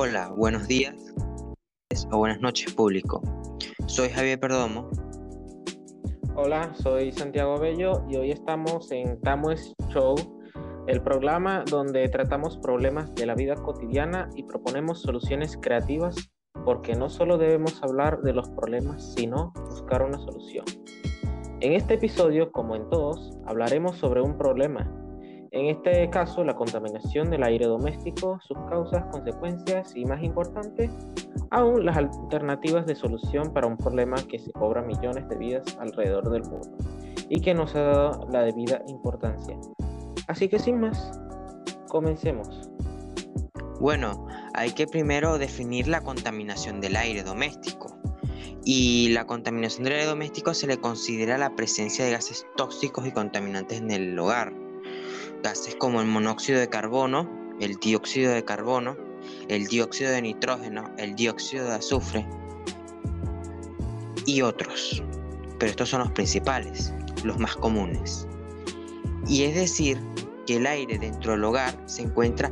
Hola, buenos días o buenas noches público. Soy Javier Perdomo. Hola, soy Santiago Bello y hoy estamos en Tamues Show, el programa donde tratamos problemas de la vida cotidiana y proponemos soluciones creativas porque no solo debemos hablar de los problemas, sino buscar una solución. En este episodio, como en todos, hablaremos sobre un problema en este caso, la contaminación del aire doméstico, sus causas, consecuencias y, más importante, aún las alternativas de solución para un problema que se cobra millones de vidas alrededor del mundo y que nos ha dado la debida importancia. Así que sin más, comencemos. Bueno, hay que primero definir la contaminación del aire doméstico. Y la contaminación del aire doméstico se le considera la presencia de gases tóxicos y contaminantes en el hogar gases como el monóxido de carbono, el dióxido de carbono, el dióxido de nitrógeno, el dióxido de azufre y otros. Pero estos son los principales, los más comunes. Y es decir, que el aire dentro del hogar se encuentra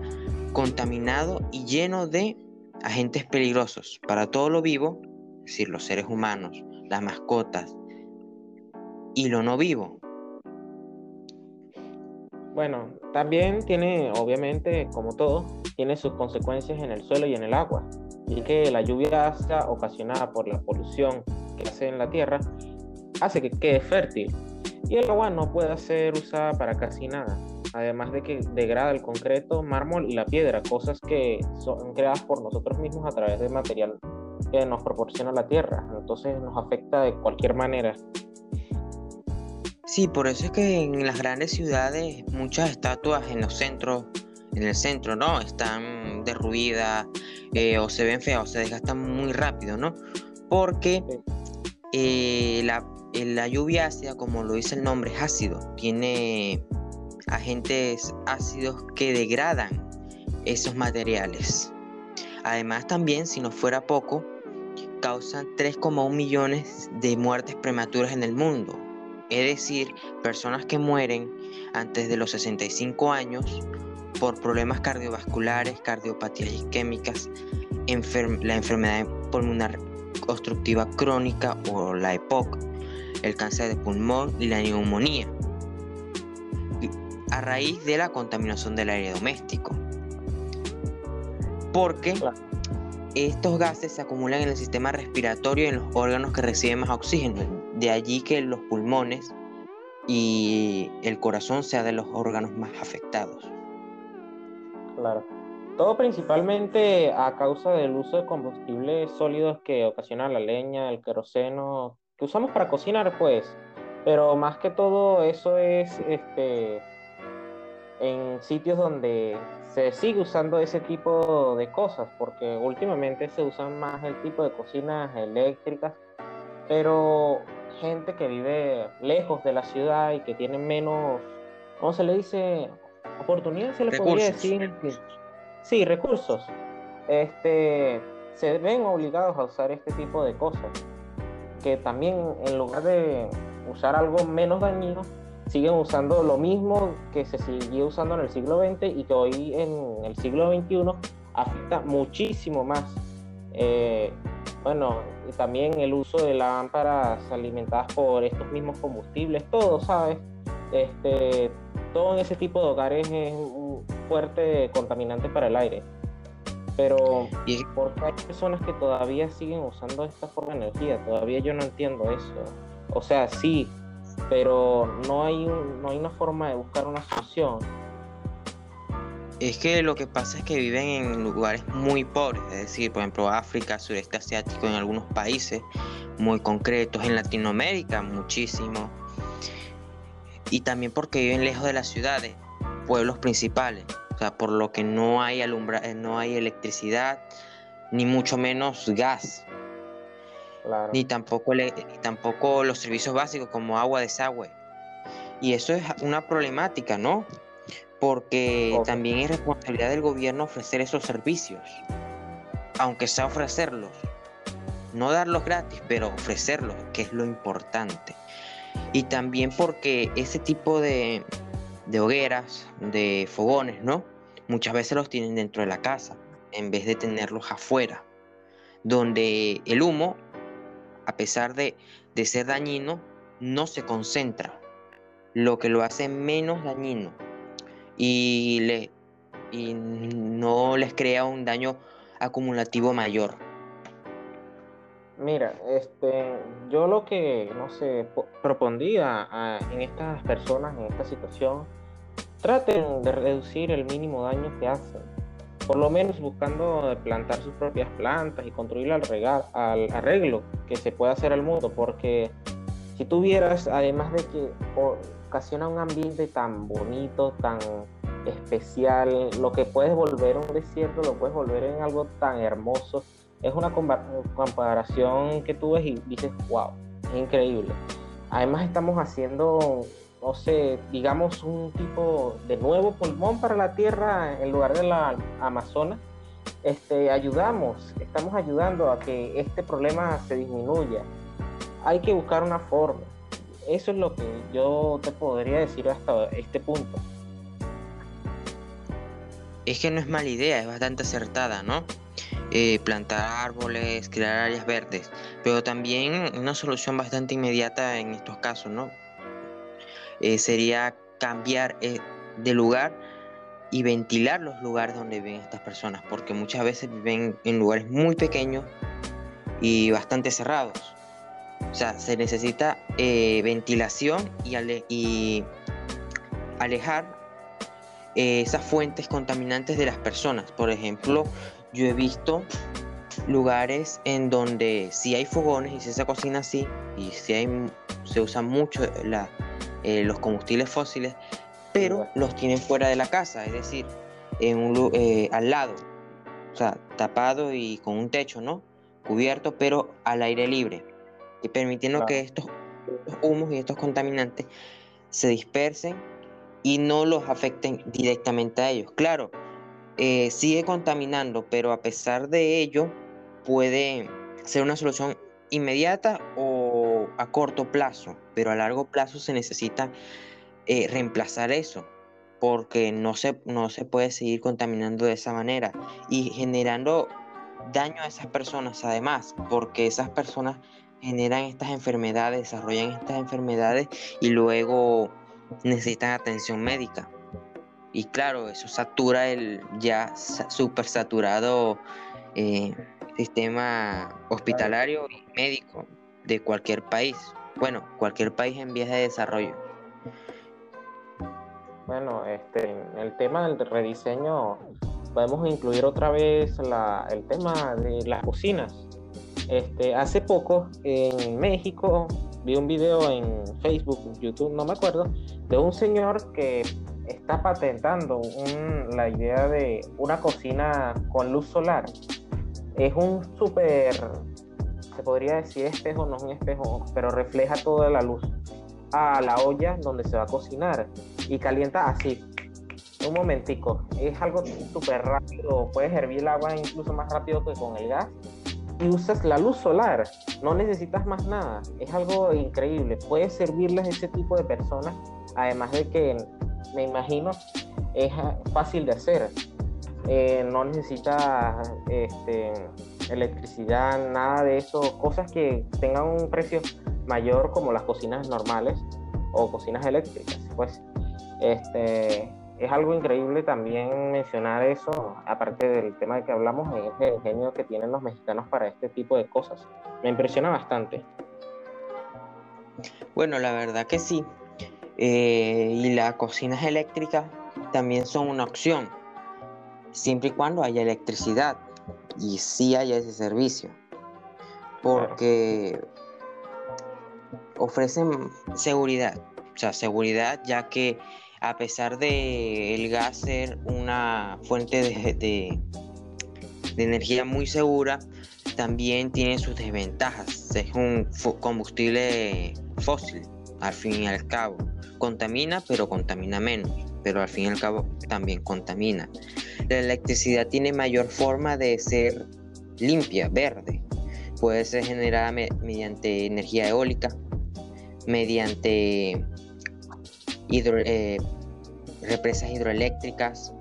contaminado y lleno de agentes peligrosos para todo lo vivo, es decir, los seres humanos, las mascotas y lo no vivo, bueno, también tiene, obviamente, como todo, tiene sus consecuencias en el suelo y en el agua. Y que la lluvia ácida ocasionada por la polución que hace en la tierra hace que quede fértil. Y el agua no puede ser usada para casi nada. Además de que degrada el concreto, mármol y la piedra, cosas que son creadas por nosotros mismos a través del material que nos proporciona la tierra. Entonces nos afecta de cualquier manera. Sí, por eso es que en las grandes ciudades muchas estatuas en los centros, en el centro, ¿no? Están derruidas eh, o se ven feas o se desgastan muy rápido, ¿no? Porque eh, la, la lluvia ácida, como lo dice el nombre, es ácido. Tiene agentes ácidos que degradan esos materiales. Además también, si no fuera poco, causan 3,1 millones de muertes prematuras en el mundo es decir, personas que mueren antes de los 65 años por problemas cardiovasculares, cardiopatías isquémicas, la enfermedad pulmonar obstructiva crónica o la EPOC, el cáncer de pulmón y la neumonía, a raíz de la contaminación del aire doméstico. Porque estos gases se acumulan en el sistema respiratorio y en los órganos que reciben más oxígeno. De allí que los pulmones y el corazón sean de los órganos más afectados. Claro. Todo principalmente a causa del uso de combustibles sólidos que ocasiona la leña, el queroseno, que usamos para cocinar, pues. Pero más que todo eso es este, en sitios donde se sigue usando ese tipo de cosas, porque últimamente se usan más el tipo de cocinas eléctricas, pero gente que vive lejos de la ciudad y que tiene menos, ¿cómo se le dice? Oportunidades, se le podría decir. sí, recursos. Este, se ven obligados a usar este tipo de cosas, que también en lugar de usar algo menos dañino, siguen usando lo mismo que se siguió usando en el siglo XX y que hoy en el siglo XXI afecta muchísimo más. Eh, bueno, y también el uso de lámparas alimentadas por estos mismos combustibles, todo, ¿sabes? Este, todo en ese tipo de hogares es un fuerte contaminante para el aire. Pero, ¿por qué hay personas que todavía siguen usando esta forma de energía? Todavía yo no entiendo eso. O sea, sí, pero no hay, no hay una forma de buscar una solución. Es que lo que pasa es que viven en lugares muy pobres, es decir, por ejemplo, África, sureste asiático, en algunos países muy concretos, en Latinoamérica muchísimo, y también porque viven lejos de las ciudades, pueblos principales, o sea, por lo que no hay alumbra no hay electricidad, ni mucho menos gas, ni tampoco, tampoco los servicios básicos como agua, desagüe. Y eso es una problemática, ¿no? Porque también es responsabilidad del gobierno ofrecer esos servicios, aunque sea ofrecerlos. No darlos gratis, pero ofrecerlos, que es lo importante. Y también porque ese tipo de, de hogueras, de fogones, ¿no? Muchas veces los tienen dentro de la casa en vez de tenerlos afuera, donde el humo, a pesar de, de ser dañino, no se concentra, lo que lo hace menos dañino y, le, y no les crea un daño acumulativo mayor. Mira, este, yo lo que, no sé, propondría en estas personas, en esta situación, traten de reducir el mínimo daño que hacen, por lo menos buscando plantar sus propias plantas y construir al, al arreglo que se pueda hacer al mundo, porque si tuvieras, además de que ocasiona un ambiente tan bonito, tan especial, lo que puedes volver un desierto, lo puedes volver en algo tan hermoso es una comparación que tú ves y dices, wow, es increíble. Además estamos haciendo, no sé, digamos un tipo de nuevo pulmón para la Tierra en lugar de la Amazonas. Este, ayudamos, estamos ayudando a que este problema se disminuya. Hay que buscar una forma. Eso es lo que yo te podría decir hasta este punto. Es que no es mala idea, es bastante acertada, ¿no? Eh, plantar árboles, crear áreas verdes, pero también una solución bastante inmediata en estos casos, ¿no? Eh, sería cambiar eh, de lugar y ventilar los lugares donde viven estas personas, porque muchas veces viven en lugares muy pequeños y bastante cerrados. O sea, se necesita ventilación y, y alejar esas fuentes contaminantes de las personas. Por ejemplo, yo he visto lugares en donde si hay fogones y si se cocina así y si hay, se usan mucho eh, los combustibles fósiles, pero los tienen fuera de la casa, es decir, en un, eh, al lado, o sea, tapado y con un techo, ¿no? Cubierto, pero al aire libre, y permitiendo que estos humos y estos contaminantes se dispersen y no los afecten directamente a ellos. Claro, eh, sigue contaminando, pero a pesar de ello puede ser una solución inmediata o a corto plazo, pero a largo plazo se necesita eh, reemplazar eso, porque no se, no se puede seguir contaminando de esa manera y generando daño a esas personas además, porque esas personas generan estas enfermedades, desarrollan estas enfermedades y luego necesitan atención médica. Y claro, eso satura el ya súper saturado eh, sistema hospitalario y médico de cualquier país. Bueno, cualquier país en vías de desarrollo. Bueno, este, el tema del rediseño, podemos incluir otra vez el tema de las cocinas. Este, hace poco en México vi un video en Facebook, YouTube, no me acuerdo, de un señor que está patentando la idea de una cocina con luz solar. Es un súper, se podría decir espejo, no es un espejo, pero refleja toda la luz a la olla donde se va a cocinar y calienta así. Un momentico, es algo súper rápido, puedes hervir el agua incluso más rápido que con el gas y usas la luz solar, no necesitas más nada, es algo increíble, puedes servirles a ese tipo de personas, además de que me imagino, es fácil de hacer. Eh, no necesita este, electricidad, nada de eso, cosas que tengan un precio mayor como las cocinas normales o cocinas eléctricas. Pues este, es algo increíble también mencionar eso, aparte del tema de que hablamos, es el ingenio que tienen los mexicanos para este tipo de cosas. Me impresiona bastante. Bueno, la verdad que sí. Eh, y las cocinas eléctricas también son una opción, siempre y cuando haya electricidad y sí haya ese servicio, porque ofrecen seguridad, o sea, seguridad ya que a pesar de el gas ser una fuente de, de, energía muy segura, también tiene sus desventajas, es un combustible fósil al fin y al cabo. Contamina, pero contamina menos, pero al fin y al cabo también contamina. La electricidad tiene mayor forma de ser limpia, verde. Puede ser generada mediante energía eólica, mediante eh, represas hidroeléctricas,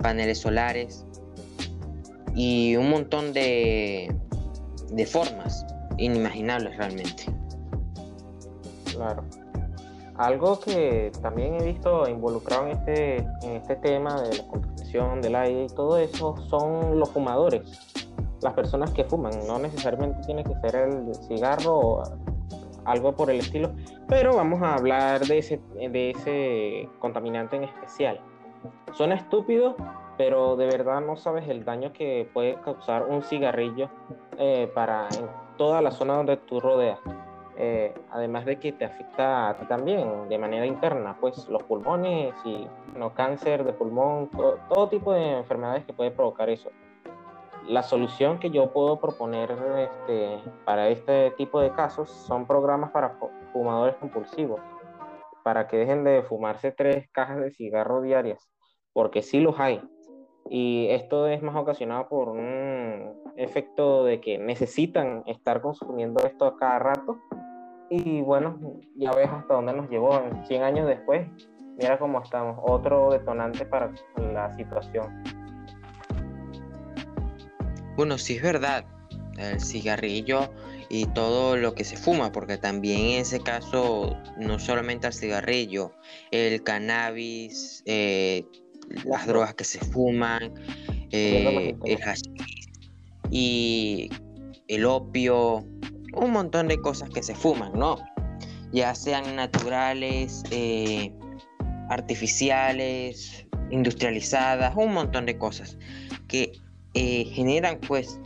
paneles solares, y un montón de, de formas inimaginables realmente. Claro. Algo que también he visto involucrado en este, en este tema de la contaminación del aire y todo eso son los fumadores, las personas que fuman. No necesariamente tiene que ser el cigarro o algo por el estilo, pero vamos a hablar de ese, de ese contaminante en especial. Suena estúpido, pero de verdad no sabes el daño que puede causar un cigarrillo eh, para en toda la zona donde tú rodeas. Eh, además de que te afecta a ti también de manera interna, pues los pulmones y no cáncer de pulmón, todo, tipo de enfermedades que puede provocar eso. La solución que yo puedo proponer este, para este tipo de casos son programas para fumadores compulsivos, para que dejen de fumarse tres cajas de cigarro diarias, porque sí los hay. Y esto es más ocasionado por un efecto de que necesitan estar consumiendo esto a cada rato y bueno, ya ves hasta dónde nos llevó. 100 años después, mira cómo estamos. Otro detonante para la situación. Bueno, sí es verdad. El cigarrillo y todo lo que se fuma, porque también en ese caso, no solamente el cigarrillo, el cannabis, eh, las drogas que se fuman, eh, el hashish y el opio, un montón de cosas que se fuman, ¿no? Ya sean naturales, eh, artificiales, industrializadas, un montón de cosas que eh, generan pues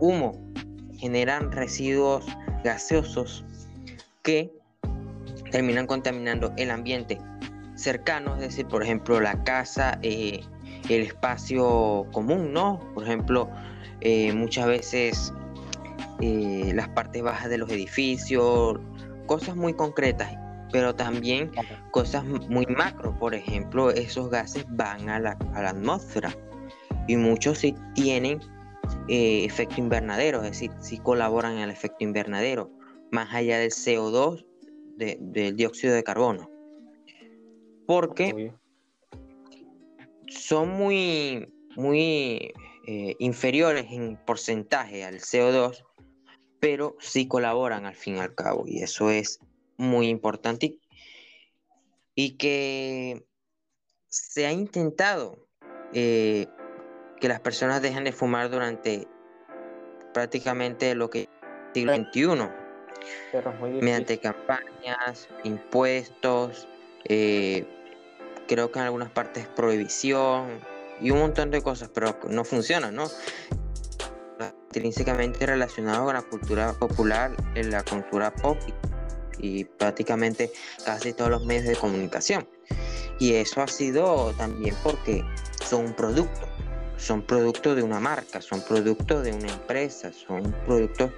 humo, generan residuos gaseosos que terminan contaminando el ambiente cercano, es decir, por ejemplo, la casa, eh, el espacio común, ¿no? Por ejemplo, muchas veces eh, las partes bajas de los edificios, cosas muy concretas, pero también cosas muy macro. Por ejemplo, esos gases van a la, atmósfera y muchos sí tienen eh, efecto invernadero, es decir, sí colaboran en el efecto invernadero, más allá del CO2, del dióxido de carbono. Porque son muy, muy eh, inferiores en porcentaje al CO2 pero sí colaboran al fin y al cabo, y eso es muy importante. Y, que se ha intentado eh, que las personas dejen de fumar durante prácticamente lo que siglo XXI, mediante campañas, impuestos, eh, creo que en algunas partes prohibición y un montón de cosas, pero no funciona, ¿no? intrínsecamente relacionado con la cultura popular, en la cultura pop y prácticamente casi todos los medios de comunicación. Y eso ha sido también porque son un producto, son productos de una marca, son productos de una empresa, son productos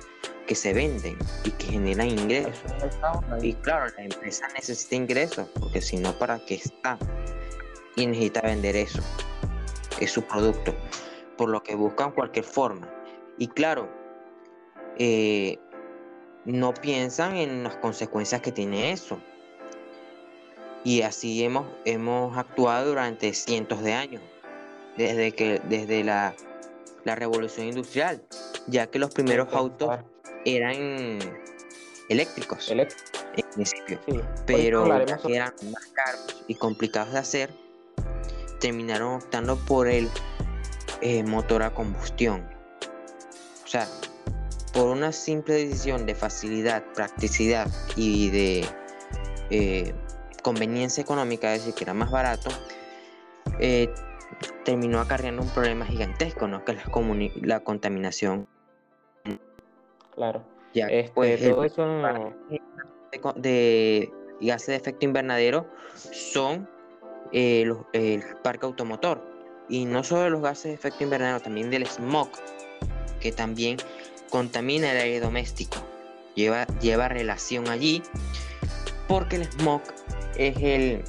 que se venden y que generan ingresos. Y claro, la empresa necesita ingresos, porque si no, ¿para qué está? Y necesita vender eso, es su producto, por lo que buscan cualquier forma y claro, eh, no piensan en las consecuencias que tiene eso. Y así hemos, hemos actuado durante cientos de años, desde, que, desde la, revolución industrial, ya que los primeros autos eran eléctricos en principio, pero eran más caros y complicados de hacer, terminaron optando por el eh, motor a combustión. O sea, por una simple decisión de facilidad, practicidad y de eh, conveniencia económica, es decir, que era más barato, eh, terminó acarreando un problema gigantesco, ¿no? Que es la, la contaminación. Claro. Ya este, todo eso... de, gases de efecto invernadero son eh, el parque automotor. Y no solo los gases de efecto invernadero, también del smog, que también contamina el aire doméstico. Lleva, lleva relación allí porque el smog es, el,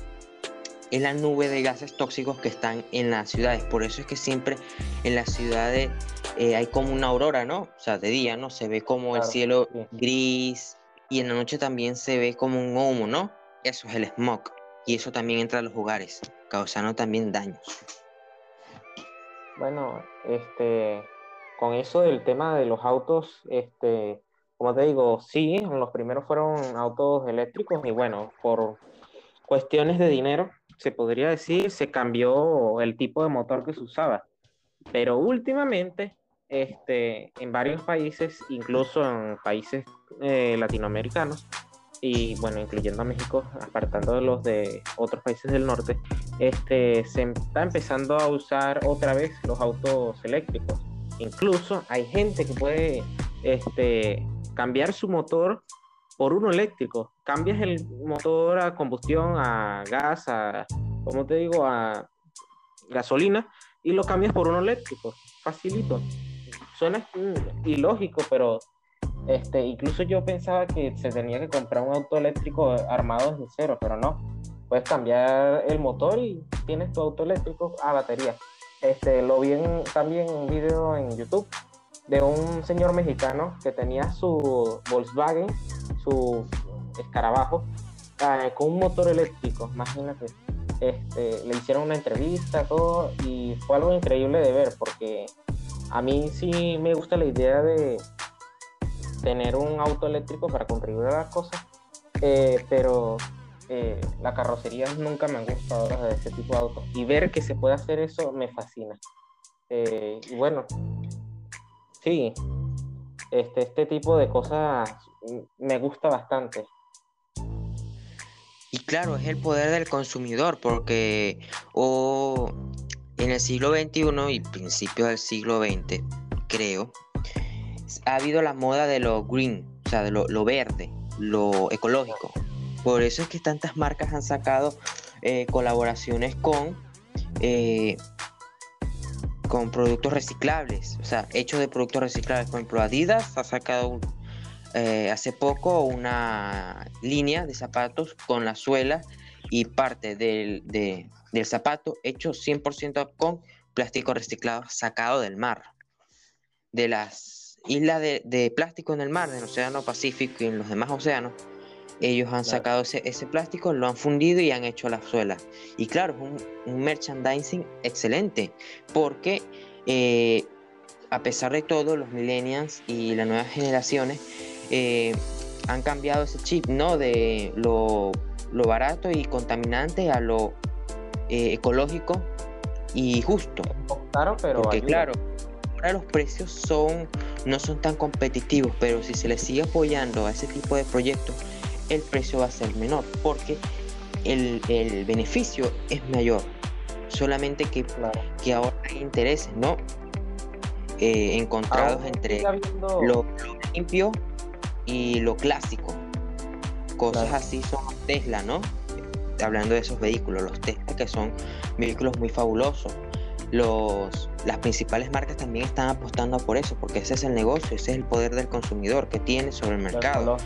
es la nube de gases tóxicos que están en las ciudades. Por eso es que siempre en las ciudades eh, hay como una aurora, ¿no? O sea, de día, ¿no? Se ve como el cielo gris y en la noche también se ve como un humo, ¿no? Eso es el smog. Y eso también entra a los hogares, causando también daños. Bueno, este, con eso del tema de los autos, este, como te digo, sí, los primeros fueron autos eléctricos y bueno, por cuestiones de dinero, se podría decir, se cambió el tipo de motor que se usaba. Pero últimamente, este, en varios países, incluso en países eh, latinoamericanos, y bueno, incluyendo a México, apartando de los de otros países del norte, este, se está empezando a usar otra vez los autos eléctricos. Incluso hay gente que puede este, cambiar su motor por uno eléctrico. Cambias el motor a combustión, a gas, a, como te digo, a gasolina y lo cambias por uno eléctrico. Facilito. Suena ilógico, pero este, incluso yo pensaba que se tenía que comprar un auto eléctrico armado desde cero, pero no. Puedes cambiar el motor y tienes tu auto eléctrico a batería. Este, lo vi también un video en YouTube de un señor mexicano que tenía su Volkswagen, su escarabajo, eh, con un motor eléctrico, imagínate. Este, le hicieron una entrevista, todo, y fue algo increíble de ver, porque a mí sí me gusta la idea de, tener un auto eléctrico para contribuir a las cosas, eh, pero eh, la carrocería nunca me han gustado de ese tipo de autos. Y ver que se puede hacer eso me fascina. Eh, y bueno, sí, este, este tipo de cosas me gusta bastante. Y claro, es el poder del consumidor, porque o en el siglo XXI y principios del siglo XX, creo, ha habido la moda de lo green, o sea, de lo, verde, lo ecológico. Por eso es que tantas marcas han sacado eh, colaboraciones con, eh, con productos reciclables, o sea, hechos de productos reciclables. Por ejemplo, Adidas ha sacado eh, hace poco una línea de zapatos con la suela y parte del, del zapato hecho 100% con plástico reciclado sacado del mar. De las isla de, plástico en el mar, en el Océano Pacífico y en los demás océanos, ellos han sacado ese, plástico, lo han fundido y han hecho la suela. Y claro, es un, merchandising excelente, porque eh, a pesar de todo, los millennials y las nuevas generaciones eh, han cambiado ese chip, ¿no? De lo, barato y contaminante a lo eh, ecológico y justo. Claro, pero porque, claro, ahora los precios son no son tan competitivos, pero si se les sigue apoyando a ese tipo de proyectos, el precio va a ser menor, porque el, beneficio es mayor. Solamente que, que ahora hay intereses, ¿no? Eh, encontrados entre lo, limpio y lo clásico. Cosas así son Tesla, ¿no? Hablando de esos vehículos, los Tesla que son vehículos muy fabulosos los, las principales marcas también están apostando por eso, porque ese es el negocio, ese es el poder del consumidor que tiene sobre el mercado.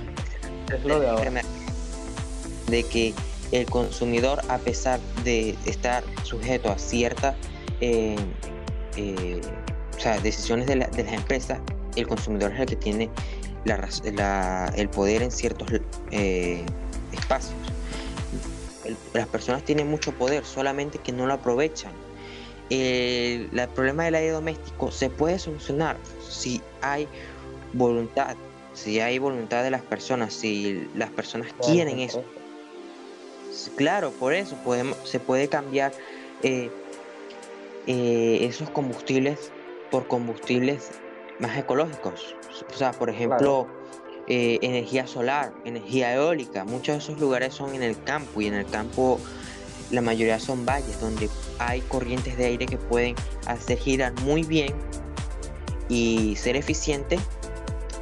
De, que el consumidor, a pesar de estar sujeto a ciertas eh, eh, decisiones de, las empresas, el consumidor es el que tiene el poder en ciertos eh, espacios. las personas tienen mucho poder, solamente que no lo aprovechan. El, problema del aire doméstico se puede solucionar si hay voluntad, si hay voluntad de las personas, si las personas quieren eso. Claro, por eso podemos, se puede cambiar eh, eh, esos combustibles por combustibles más ecológicos. O sea, por ejemplo, eh, energía solar, energía eólica. Muchos de esos lugares son en el campo y en el campo la mayoría son valles donde hay corrientes de aire que pueden hacer girar muy bien y ser eficiente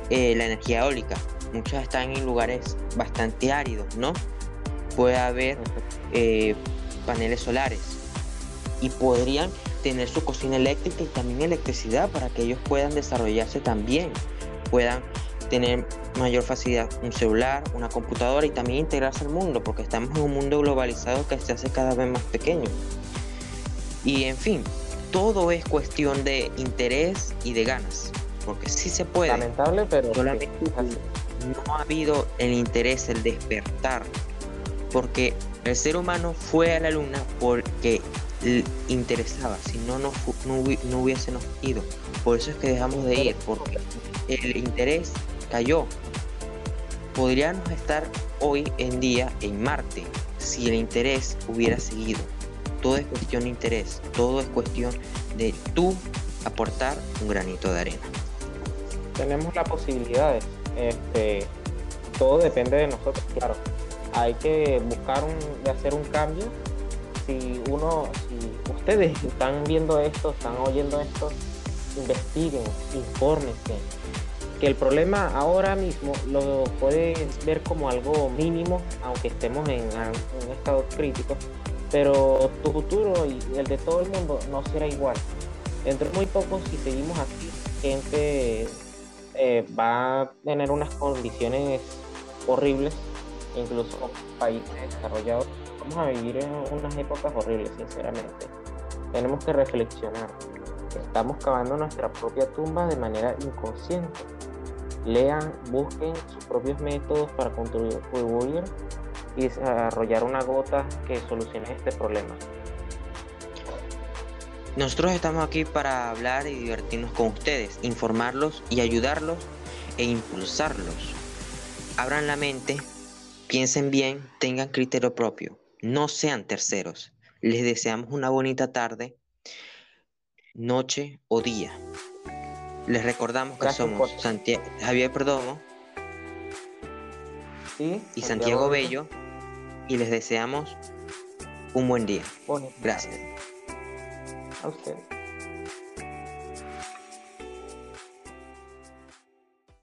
eh, la energía eólica. Muchas están en lugares bastante áridos, ¿no? Puede haber eh, paneles solares y podrían tener su cocina eléctrica y también electricidad para que ellos puedan desarrollarse también, puedan tener mayor facilidad un celular, una computadora y también integrarse al mundo, porque estamos en un mundo globalizado que se hace cada vez más pequeño. Y en fin, todo es cuestión de interés y de ganas, porque sí se puede. Lamentable, pero solamente no ha habido el interés, el despertar, porque el ser humano fue a la luna porque interesaba, si no, no, no, hubiésemos ido. Por eso es que dejamos de ir, porque el interés cayó. Podríamos estar hoy en día en Marte si el interés hubiera seguido. Todo es cuestión de interés, todo es cuestión de tú aportar un granito de arena. Tenemos las posibilidades, este, todo depende de nosotros, claro. Hay que buscar un, de hacer un cambio. Si uno, si ustedes están viendo esto, están oyendo esto, investiguen, infórmense. Que el problema ahora mismo lo puedes ver como algo mínimo, aunque estemos en un estado crítico, pero tu futuro y el de todo el mundo no será igual. Dentro de muy poco, si seguimos así, gente eh, va a tener unas condiciones horribles, incluso países desarrollados. Vamos a vivir en unas épocas horribles, sinceramente. Tenemos que reflexionar. Estamos cavando nuestra propia tumba de manera inconsciente. Lean, busquen sus propios métodos para contribuir y desarrollar una gota que solucione este problema. Nosotros estamos aquí para hablar y divertirnos con ustedes, informarlos y ayudarlos e impulsarlos. Abran la mente, piensen bien, tengan criterio propio, no sean terceros. Les deseamos una bonita tarde, noche o día. Les recordamos que somos Javier Perdomo y Santiago, Bello y les deseamos un buen día. Gracias. A usted.